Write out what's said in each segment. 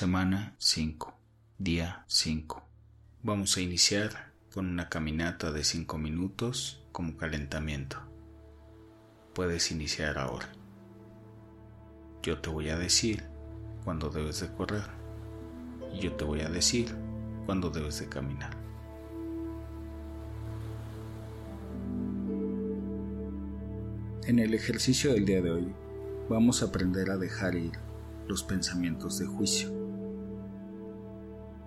Semana 5. Día 5. Vamos a iniciar con una caminata de 5 minutos como calentamiento. Puedes iniciar ahora. Yo te voy a decir cuándo debes de correr y yo te voy a decir cuándo debes de caminar. En el ejercicio del día de hoy vamos a aprender a dejar ir los pensamientos de juicio.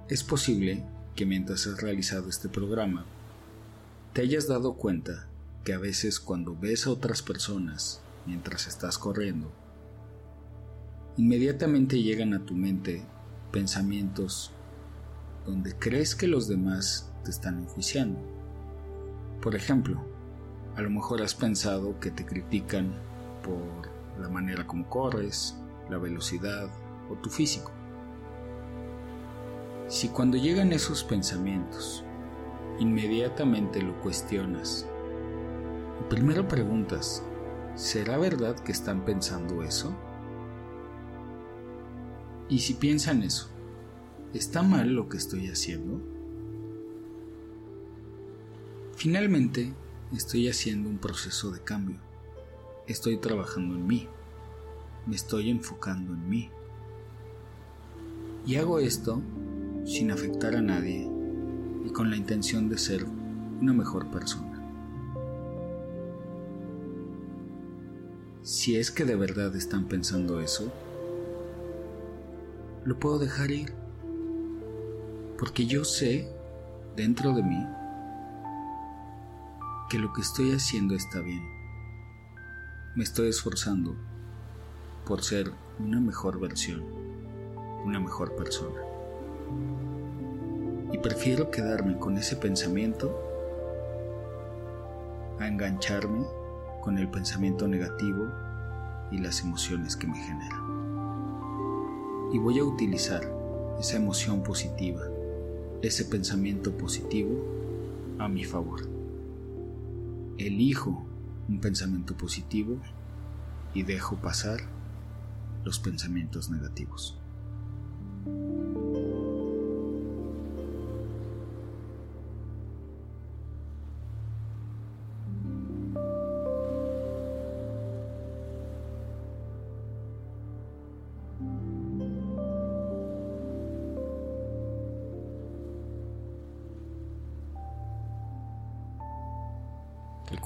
Es posible que mientras has realizado este programa, te hayas dado cuenta que a veces cuando ves a otras personas mientras estás corriendo, inmediatamente llegan a tu mente pensamientos donde crees que los demás te están enjuiciando. Por ejemplo, a lo mejor has pensado que te critican por la manera como corres, la velocidad o tu físico. Si cuando llegan esos pensamientos, inmediatamente lo cuestionas primero preguntas, ¿será verdad que están pensando eso? Y si piensan eso, ¿está mal lo que estoy haciendo? Finalmente, estoy haciendo un proceso de cambio. Estoy trabajando en mí. Me estoy enfocando en mí. Y hago esto sin afectar a nadie y con la intención de ser una mejor persona. Si es que de verdad están pensando eso, lo puedo dejar ir. Porque yo sé, dentro de mí, que lo que estoy haciendo está bien. Me estoy esforzando por ser una mejor versión, una mejor persona y prefiero quedarme con ese pensamiento a engancharme con el pensamiento negativo y las emociones que me generan. Y voy a utilizar esa emoción positiva, ese pensamiento positivo a mi favor. Elijo un pensamiento positivo y dejo pasar los pensamientos negativos.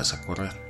Vas a correr.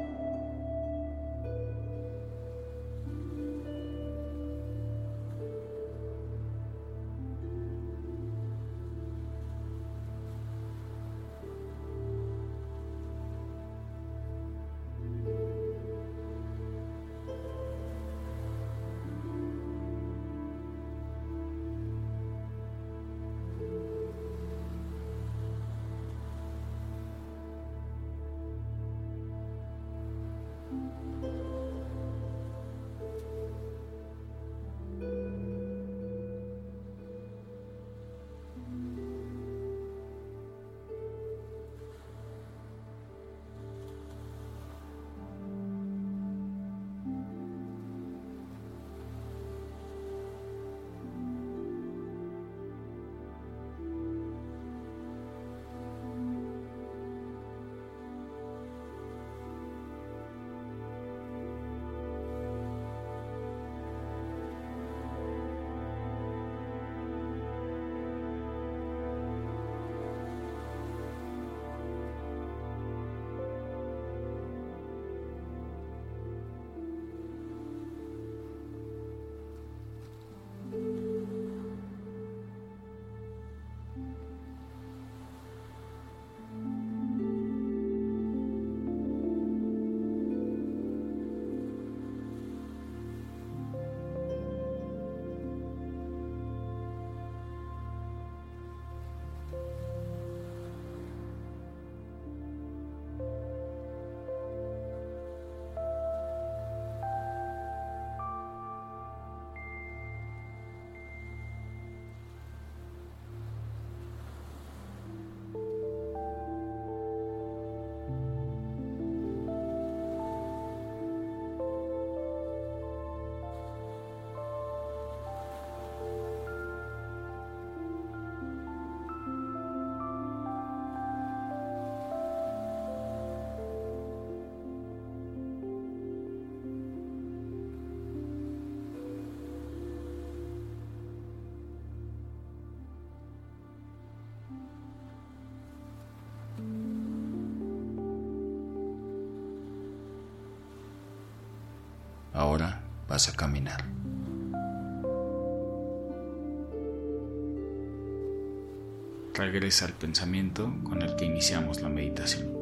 a caminar. Regresa al pensamiento con el que iniciamos la meditación.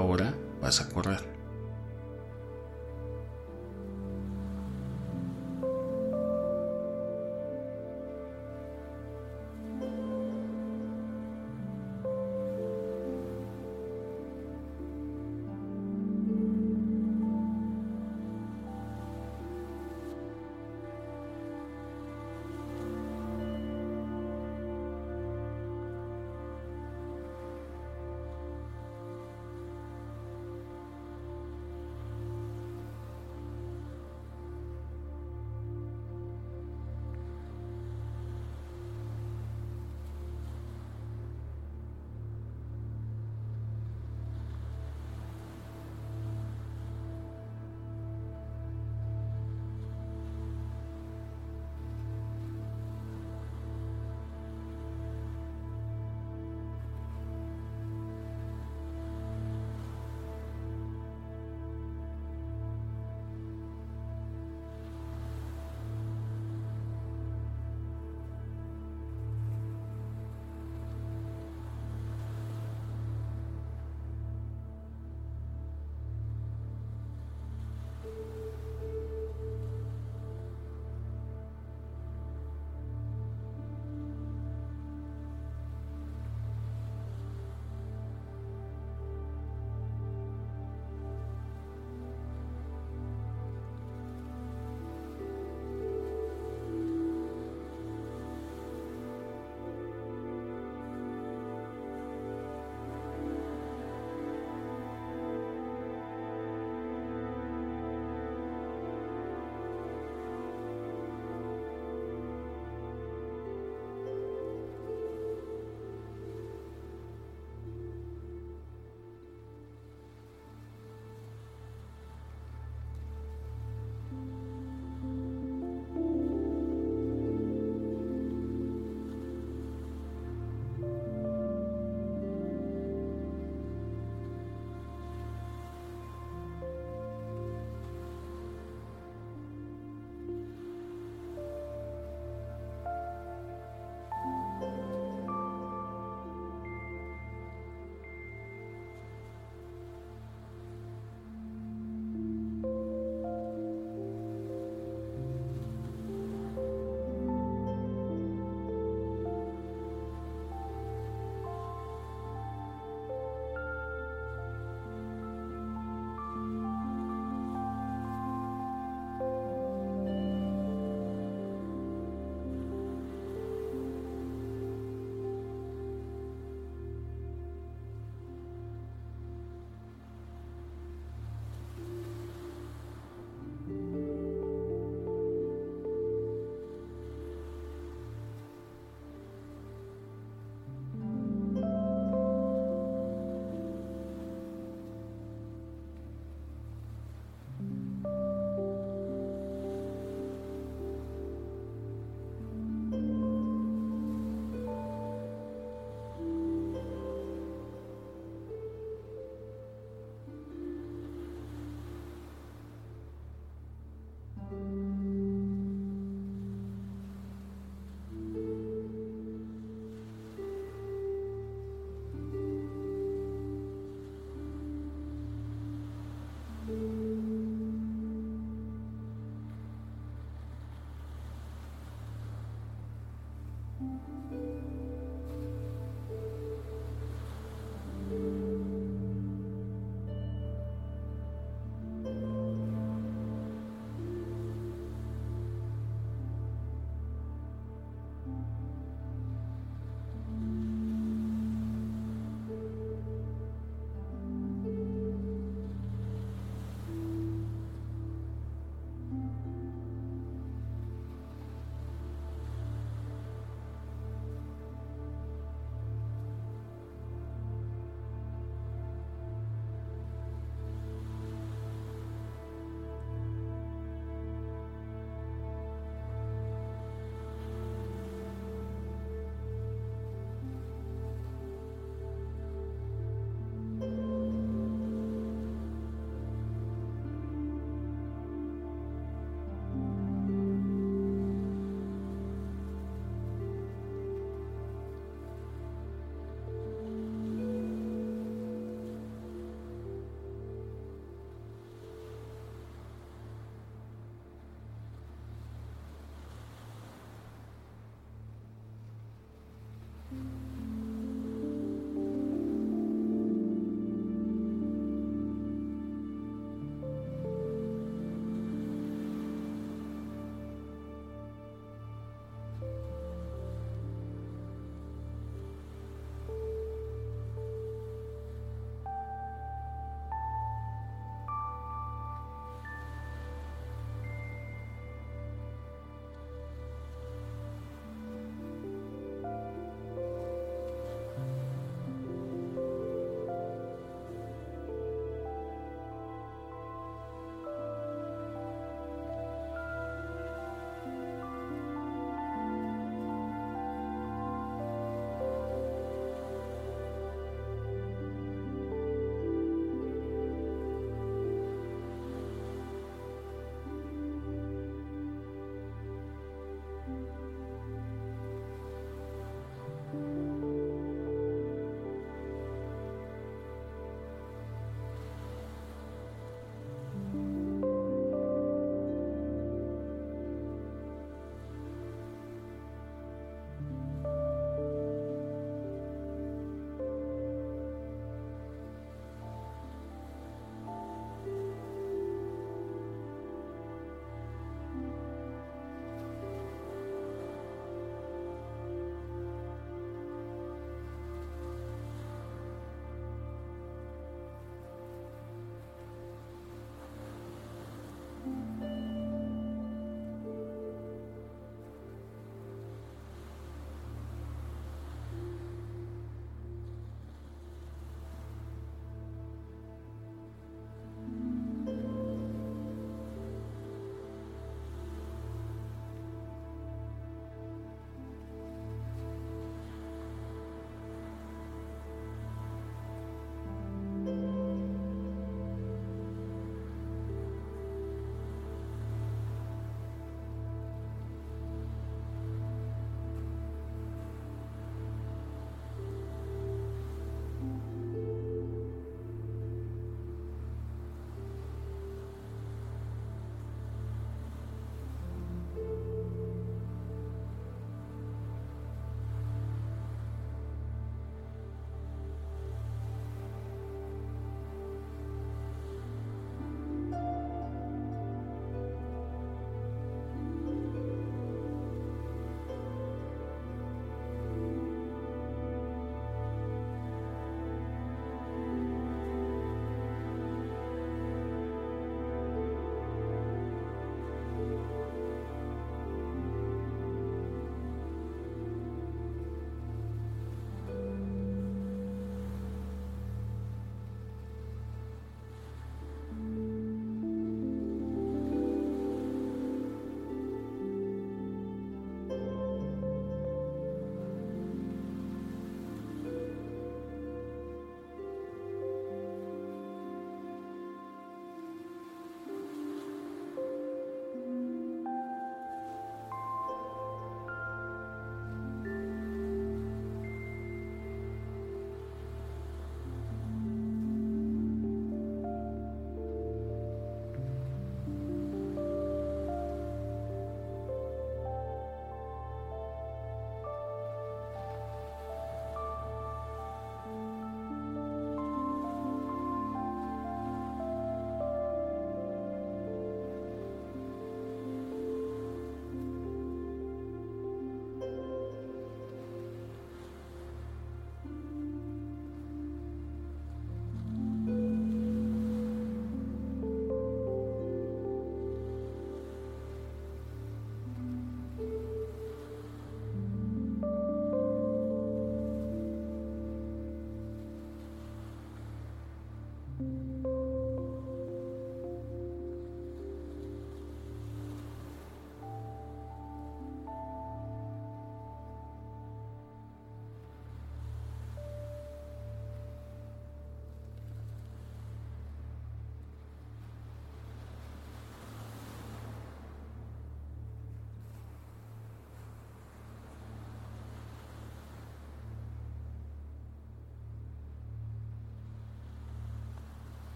Ahora vas a correr.